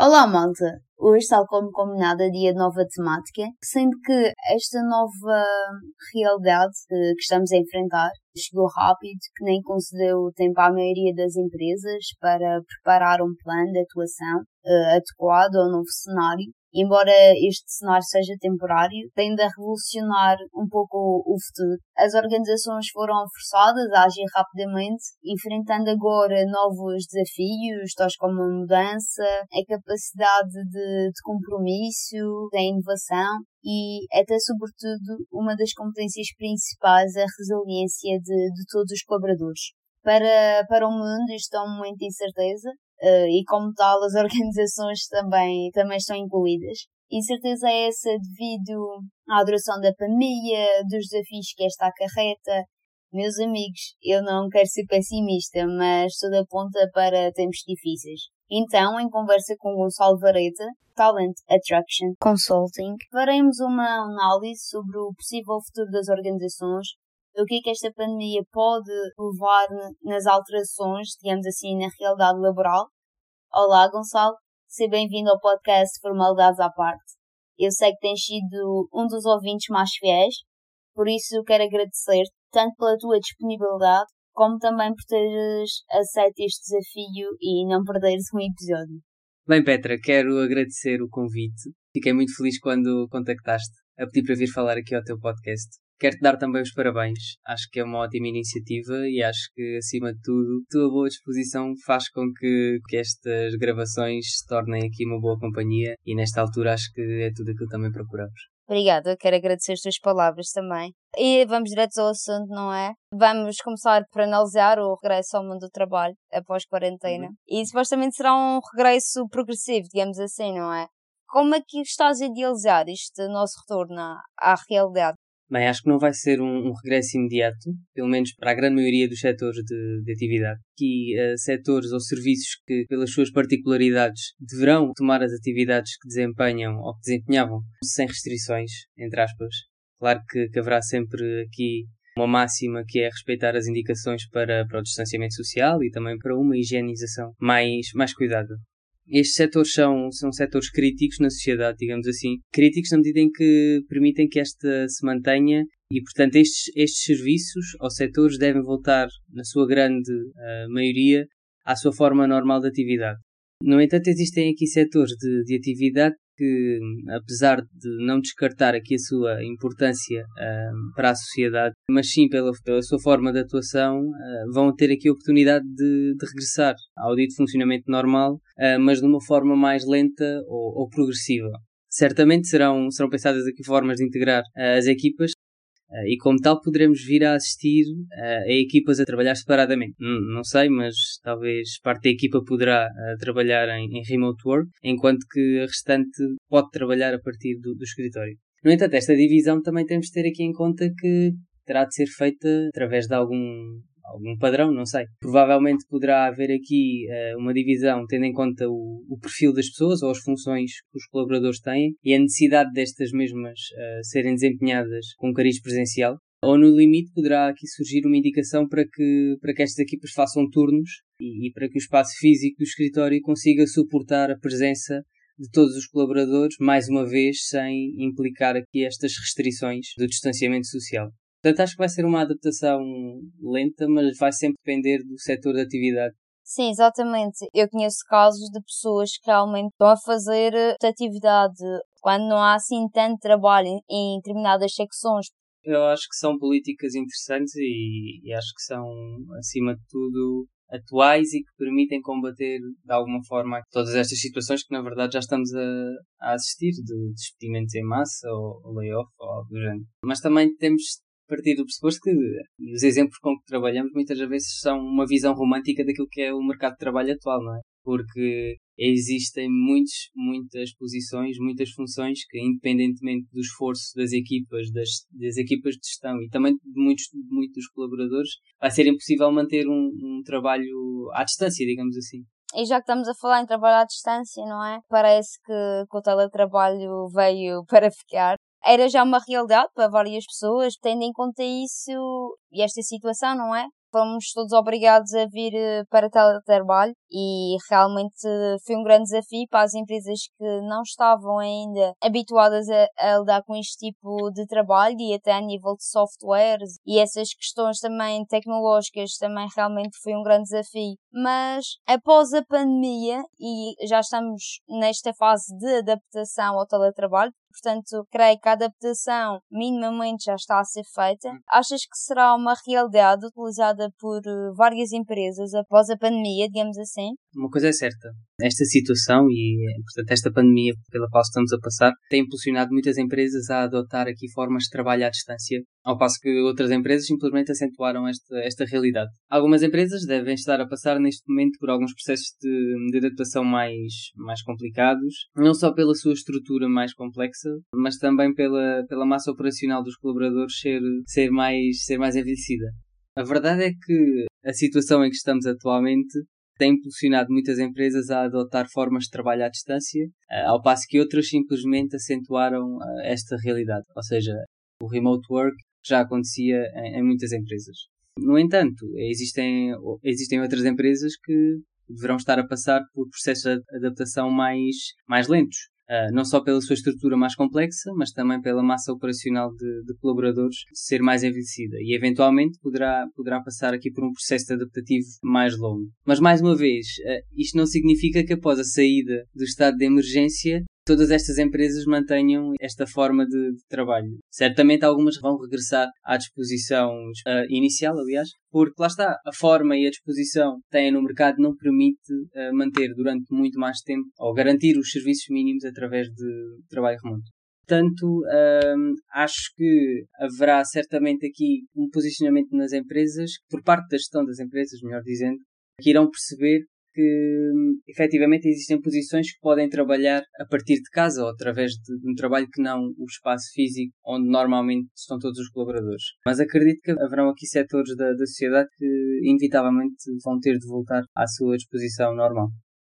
Olá, malta! Hoje, tal como combinado, é dia de nova temática, sendo que esta nova realidade que estamos a enfrentar chegou rápido, que nem concedeu tempo à maioria das empresas para preparar um plano de atuação uh, adequado ao novo cenário embora este cenário seja temporário, tende a revolucionar um pouco o futuro. As organizações foram forçadas a agir rapidamente, enfrentando agora novos desafios, tais como a mudança, a capacidade de, de compromisso, da inovação e até sobretudo uma das competências principais a resiliência de, de todos os colaboradores. Para, para o mundo isto é um momento de incerteza, uh, e como tal as organizações também, também estão incluídas. Incerteza é essa devido à duração da pandemia, dos desafios que esta acarreta. Meus amigos, eu não quero ser pessimista, mas tudo aponta para tempos difíceis. Então, em conversa com Gonçalo Vareta, Talent Attraction Consulting, faremos uma análise sobre o possível futuro das organizações o que é que esta pandemia pode levar nas alterações, digamos assim, na realidade laboral. Olá, Gonçalo. Seja bem-vindo ao podcast Formalidades à Parte. Eu sei que tens sido um dos ouvintes mais fiéis, por isso quero agradecer tanto pela tua disponibilidade, como também por teres aceito este desafio e não perderes um episódio. Bem, Petra, quero agradecer o convite. Fiquei muito feliz quando contactaste a pedir para vir falar aqui ao teu podcast. Quero-te dar também os parabéns. Acho que é uma ótima iniciativa e acho que, acima de tudo, a tua boa disposição faz com que, que estas gravações se tornem aqui uma boa companhia e, nesta altura, acho que é tudo aquilo que também procuramos. Obrigada, quero agradecer as tuas palavras também. E vamos direto ao assunto, não é? Vamos começar por analisar o regresso ao mundo do trabalho após quarentena. Uhum. E supostamente será um regresso progressivo, digamos assim, não é? Como é que estás a idealizar este nosso retorno à, à realidade? Bem, acho que não vai ser um, um, regresso imediato, pelo menos para a grande maioria dos setores de, de atividade. Aqui, uh, setores ou serviços que, pelas suas particularidades, deverão tomar as atividades que desempenham ou que desempenhavam sem restrições, entre aspas. Claro que, que haverá sempre aqui uma máxima que é respeitar as indicações para, para o distanciamento social e também para uma higienização mais, mais cuidada. Estes setores são, são setores críticos na sociedade, digamos assim. Críticos na medida em que permitem que esta se mantenha e, portanto, estes, estes serviços ou setores devem voltar, na sua grande uh, maioria, à sua forma normal de atividade. No entanto, existem aqui setores de, de atividade que, apesar de não descartar aqui a sua importância uh, para a sociedade, mas sim pela, pela sua forma de atuação, uh, vão ter aqui a oportunidade de, de regressar ao dito funcionamento normal, uh, mas de uma forma mais lenta ou, ou progressiva. Certamente serão, serão pensadas aqui formas de integrar as equipas e como tal poderemos vir a assistir uh, a equipas a trabalhar separadamente. N não sei, mas talvez parte da equipa poderá uh, trabalhar em, remote work, enquanto que a restante pode trabalhar a partir do, do escritório. No entanto, esta divisão também temos de ter aqui em conta que terá de ser feita através de algum algum padrão, não sei. Provavelmente poderá haver aqui uh, uma divisão tendo em conta o, o, perfil das pessoas ou as funções que os colaboradores têm e a necessidade destas mesmas uh, serem desempenhadas com cariz presencial. Ou no limite poderá aqui surgir uma indicação para que, para que estas equipas façam turnos e, e para que o espaço físico do escritório consiga suportar a presença de todos os colaboradores, mais uma vez sem implicar aqui estas restrições do distanciamento social. Portanto, acho que vai ser uma adaptação lenta, mas vai sempre depender do setor de atividade. Sim, exatamente. Eu conheço casos de pessoas que realmente estão a fazer eh, atividade quando não há assim tanto trabalho em determinadas secções. Eu acho que são políticas interessantes e, e acho que são, acima de tudo, atuais e que permitem combater de alguma forma todas estas situações que na verdade já estamos a, a assistir, de despedimentos em massa ou, ou layoff ou algo do género. Mas também temos partir do pressuposto que e os exemplos com que trabalhamos muitas vezes são uma visão romântica daquilo que é o mercado de trabalho atual, não é? Porque existem muitos, muitas posições, muitas funções que, independentemente do esforço das equipas, das, das equipas de gestão e também de muitos, de muitos colaboradores, vai ser impossível manter um, um trabalho à distância, digamos assim. E já que estamos a falar em trabalho à distância, não é? Parece que, que o teletrabalho veio para ficar era já uma realidade para várias pessoas, tendo em conta isso e esta situação, não é? fomos todos obrigados a vir eh, para teletrabalho e realmente foi um grande desafio para as empresas que não estavam ainda habituadas a, a, lidar com este tipo de trabalho e até a nível de softwares e essas questões também tecnológicas também realmente foi um grande desafio. Mas após a pandemia e já estamos nesta fase de adaptação ao teletrabalho, portanto, creio que a adaptação minimamente já está a ser feita. Hum. Achas que será uma realidade utilizada por eh, várias empresas após a pandemia, digamos assim? Uma coisa é certa, esta situação e, portanto, esta pandemia pela qual estamos a passar tem impulsionado muitas empresas a adotar aqui formas de trabalho à distância, ao passo que outras empresas simplesmente acentuaram esta, esta realidade. Algumas empresas devem estar a passar neste momento por alguns processos de, de adaptação mais, mais complicados, não só pela sua estrutura mais complexa, mas também pela, pela massa operacional dos colaboradores ser, ser, mais, ser mais envelhecida. A verdade é que a situação em que estamos atualmente tem impulsionado muitas empresas a adotar formas de trabalho à distância, eh, ao passo que outras simplesmente acentuaram eh, esta realidade, ou seja, o remote work já acontecia em, muitas empresas. No entanto, existem, existem outras empresas que deverão estar a passar por processos de adaptação mais, mais lentos. Uh, não só pela sua estrutura mais complexa, mas também pela massa operacional de, de, colaboradores ser mais envelhecida e eventualmente poderá, poderá passar aqui por um processo adaptativo mais longo. Mas mais uma vez, uh, isto não significa que após a saída do estado de emergência todas estas empresas mantenham esta forma de, de trabalho. Certamente algumas vão regressar à disposição uh, inicial, aliás, porque lá está, a forma e a disposição que têm no mercado não permite uh, manter durante muito mais tempo ou garantir os serviços mínimos através de trabalho remoto. Portanto, um, acho que haverá certamente aqui um posicionamento nas empresas, por parte da gestão das empresas, melhor dizendo, que irão perceber que efetivamente existem posições que podem trabalhar a partir de casa ou através de, de um trabalho que não o espaço físico onde normalmente estão todos os colaboradores. Mas acredito que haverão aqui setores da, da sociedade que inevitavelmente vão ter de voltar à sua disposição normal.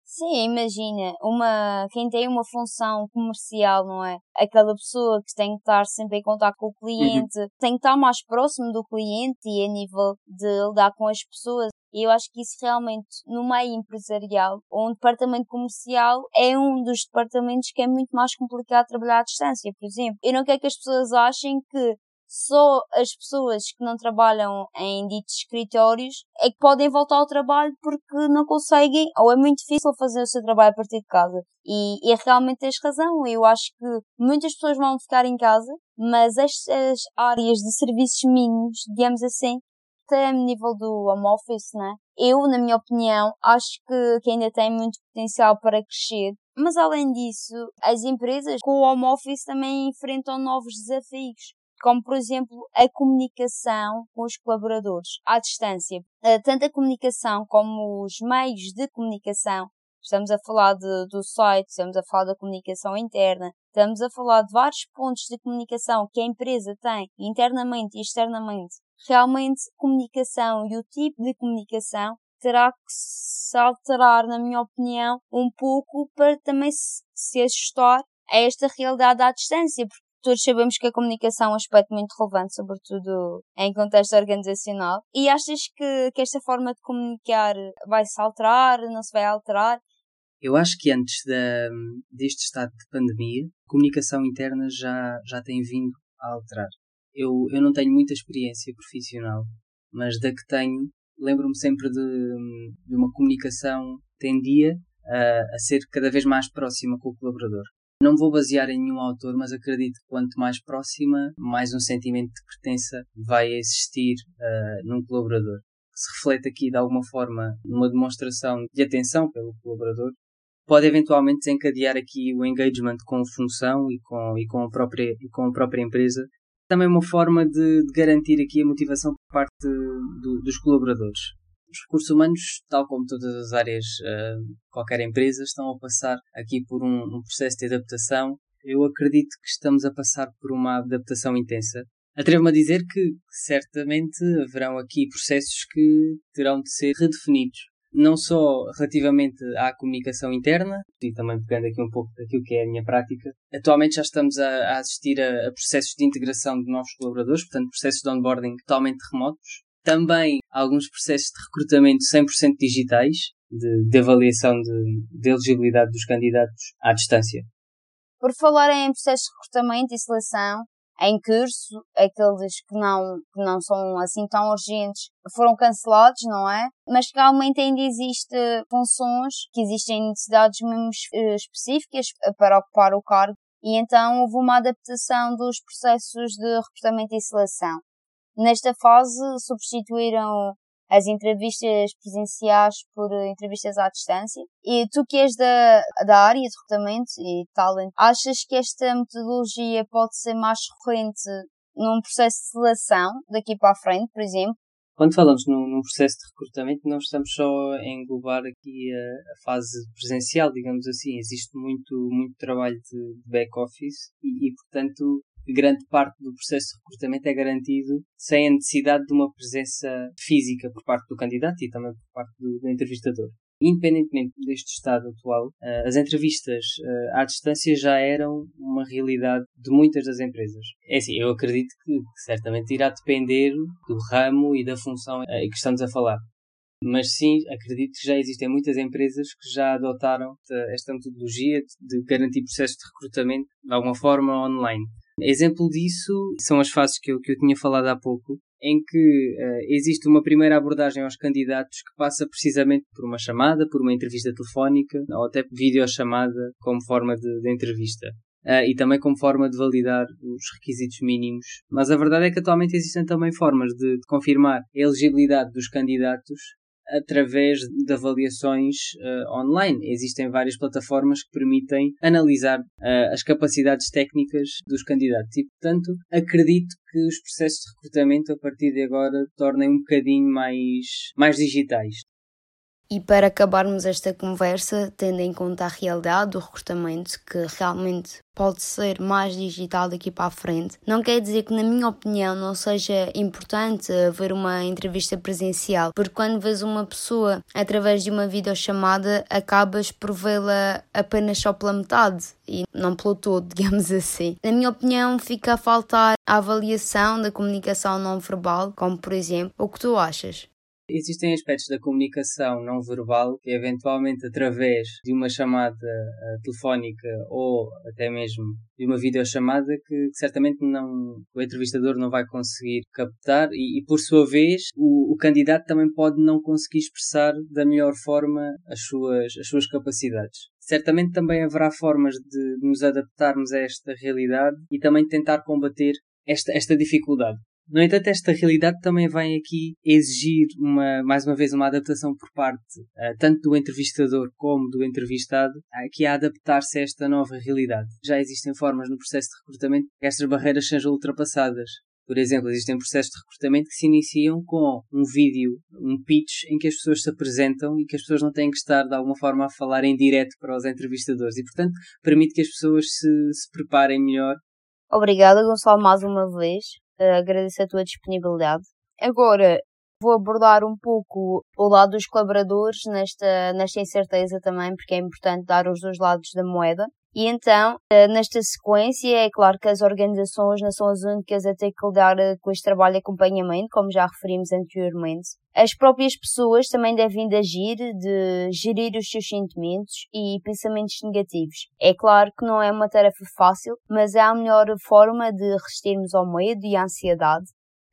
Sim, imagina, uma, quem tem uma função comercial, não é? Aquela pessoa que tem que estar sempre em contato com o cliente, uhum. tem que estar mais próximo do cliente e a nível de lidar com as pessoas. E eu acho que isso realmente, no meio empresarial, um departamento comercial é um dos departamentos que é muito mais complicado trabalhar à distância, por exemplo. Eu não quero que as pessoas achem que só as pessoas que não trabalham em ditos escritórios é que podem voltar ao trabalho porque não conseguem ou é muito difícil fazer o seu trabalho a partir de casa. E, e realmente tens razão. Eu acho que muitas pessoas vão ficar em casa, mas estas áreas de serviços mínimos, digamos assim, até nível do home office, né? Eu, na minha opinião, acho que, que ainda tem muito potencial para crescer. Mas além disso, as empresas com o home office também enfrentam novos desafios como por exemplo a comunicação com os colaboradores à distância. Eh, tanto a comunicação como os meios de comunicação. Estamos a falar de, do site, estamos a falar da comunicação interna, estamos a falar de vários pontos de comunicação que a empresa tem internamente e externamente realmente comunicação e o tipo de comunicação terá que se alterar, na minha opinião, um pouco para também se ajustar a esta realidade à distância, porque todos sabemos que a comunicação é um aspecto muito relevante, sobretudo em contexto organizacional. E achas que, que esta forma de comunicar vai se alterar, não se vai alterar? Eu acho que antes deste estado de pandemia, comunicação interna já, já tem vindo a alterar eu, eu não tenho muita experiência profissional, mas da que tenho, lembro-me sempre de, de, uma comunicação que tendia a, a ser cada vez mais próxima com o colaborador. Não vou basear em nenhum autor, mas acredito que quanto mais próxima, mais um sentimento de pertença vai existir uh, num colaborador. Se reflete aqui de alguma forma numa demonstração de atenção pelo colaborador, pode eventualmente desencadear aqui o engagement com a função e com, e com, a, própria, e com a própria empresa também uma forma de, de garantir aqui a motivação por parte do, dos colaboradores. Os recursos humanos, tal como todas as áreas uh, qualquer empresa, estão a passar aqui por um, um processo de adaptação. Eu acredito que estamos a passar por uma adaptação intensa. Atrevo-me a dizer que certamente haverão aqui processos que terão de ser redefinidos não só relativamente à comunicação interna, e também pegando aqui um pouco daquilo que é a minha prática, atualmente já estamos a, a assistir a, a, processos de integração de novos colaboradores, portanto, processos de onboarding totalmente remotos. Também alguns processos de recrutamento 100% digitais, de, de avaliação de, de elegibilidade dos candidatos à distância. Por falar em processos de recrutamento e seleção, em curso, aqueles que não, que não são assim tão urgentes foram cancelados, não é? Mas realmente ainda existem funções que existem necessidades mesmo eh, específicas para ocupar o cargo e então houve uma adaptação dos processos de recrutamento e seleção. Nesta fase substituíram as entrevistas presenciais por entrevistas à distância. E tu que és da, da área de recrutamento e talent, achas que esta metodologia pode ser mais recorrente num processo de seleção daqui para a frente, por exemplo? Quando falamos num, num, processo de recrutamento, não estamos só a englobar aqui a, a fase presencial, digamos assim. Existe muito, muito trabalho de, de back-office e, e, portanto, grande parte do processo de recrutamento é garantido sem a necessidade de uma presença física por parte do candidato e também por parte do, do entrevistador. Independentemente deste estado atual, eh, as entrevistas eh, à distância já eram uma realidade de muitas das empresas. É assim, eu acredito que certamente irá depender do ramo e da função eh, que estamos a falar. Mas sim, acredito que já existem muitas empresas que já adotaram esta metodologia de garantir processos de recrutamento de alguma forma online. Exemplo disso são as fases que eu, que eu tinha falado há pouco, em que uh, existe uma primeira abordagem aos candidatos que passa precisamente por uma chamada, por uma entrevista telefónica ou até videochamada como forma de, de entrevista. Uh, e também como forma de validar os requisitos mínimos. Mas a verdade é que atualmente existem também formas de, de confirmar a elegibilidade dos candidatos através de avaliações uh, online. Existem várias plataformas que permitem analisar uh, as capacidades técnicas dos candidatos e, portanto, acredito que os processos de recrutamento a partir de agora tornem um bocadinho mais, mais digitais. E para acabarmos esta conversa, tendo em conta a realidade do recrutamento, que realmente pode ser mais digital daqui para a frente, não quer dizer que, na minha opinião, não seja importante haver uma entrevista presencial, porque quando vês uma pessoa através de uma videochamada, acabas por vê-la apenas só pela metade e não pelo todo, digamos assim. Na minha opinião, fica a faltar a avaliação da comunicação não verbal, como por exemplo, o que tu achas? Existem aspectos da comunicação não verbal que, eventualmente, através de uma chamada uh, telefónica ou até mesmo de uma videochamada, que, que certamente não, o entrevistador não vai conseguir captar e, e por sua vez, o, o, candidato também pode não conseguir expressar da melhor forma as suas, as suas capacidades. Certamente também haverá formas de nos adaptarmos a esta realidade e também tentar combater esta, esta dificuldade. No entanto, esta realidade também vem aqui exigir uma, mais uma vez uma adaptação por parte uh, tanto do entrevistador como do entrevistado, aqui a adaptar-se a esta nova realidade. Já existem formas no processo de recrutamento que estas barreiras sejam ultrapassadas. Por exemplo, existem processos de recrutamento que se iniciam com um vídeo, um pitch, em que as pessoas se apresentam e que as pessoas não têm que estar de alguma forma a falar em direto para os entrevistadores e, portanto, permite que as pessoas se, se preparem melhor. Obrigada, Gonçalo, mais uma vez. Uh, agradeço a tua disponibilidade. Agora, vou abordar um pouco o lado dos colaboradores nesta, nesta incerteza também, porque é importante dar os dois lados da moeda. E então, eh, nesta sequência, é claro que as organizações não são as únicas a ter que lidar eh, com este trabalho de acompanhamento, como já referimos anteriormente. As próprias pessoas também devem de agir, de gerir os seus sentimentos e pensamentos negativos. É claro que não é uma tarefa fácil, mas é a melhor forma de resistirmos ao medo e à ansiedade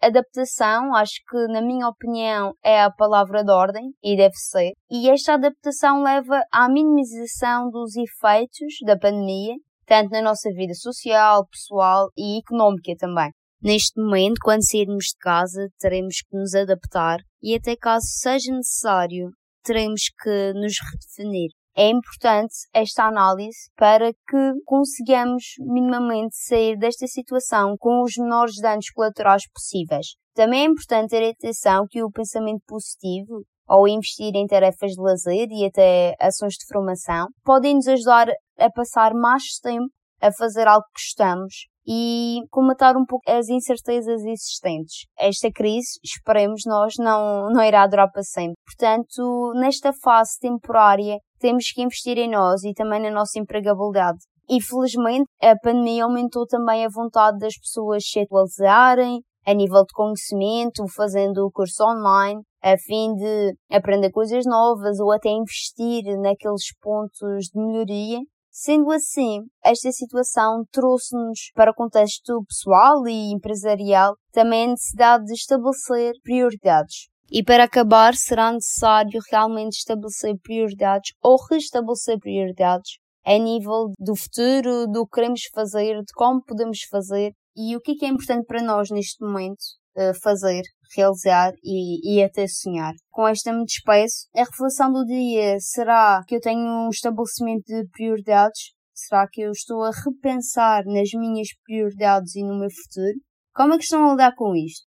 adaptação, acho que, na minha opinião, é a palavra de ordem e deve ser. E esta adaptação leva à minimização dos efeitos da pandemia, tanto na nossa vida social, pessoal e económica também. Neste momento, quando sairmos de casa, teremos que nos adaptar e, até caso seja necessário, teremos que nos redefinir é importante esta análise para que consigamos minimamente sair desta situação com os menores danos colaterais possíveis. Também é importante ter atenção que o pensamento positivo ou investir em tarefas de lazer e até ações de formação podem nos ajudar a passar mais tempo a fazer algo que gostamos e comatar um pouco as incertezas existentes. Esta crise, esperemos nós, não, não irá durar para sempre. Portanto, nesta fase temporária, temos que investir em nós e também na nossa empregabilidade. E felizmente a pandemia aumentou também a vontade das pessoas se atualizarem, a nível de conhecimento, fazendo o curso online, a fim de aprender coisas novas ou até investir naqueles pontos de melhoria. Sendo assim, esta situação trouxe-nos para o contexto pessoal e empresarial também a necessidade de estabelecer prioridades. E para acabar, será necessário realmente estabelecer prioridades ou restabelecer prioridades a nível do futuro, do que queremos fazer, de como podemos fazer e o que é, é importante para nós neste momento uh, fazer, realizar e, e até sonhar. Com esta me despeço. A reflexão do dia será que eu tenho um estabelecimento de prioridades? Será que eu estou a repensar nas minhas prioridades e no meu futuro? Como é que estão a lidar com isto?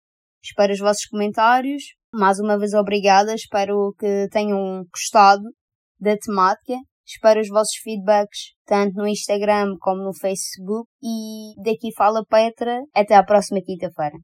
Espero os vossos comentários. Mais uma vez obrigada. Espero que tenham gostado da temática Espero os vossos feedbacks, tanto no Instagram como no Facebook. E daqui fala Petra. Até à próxima quinta-feira.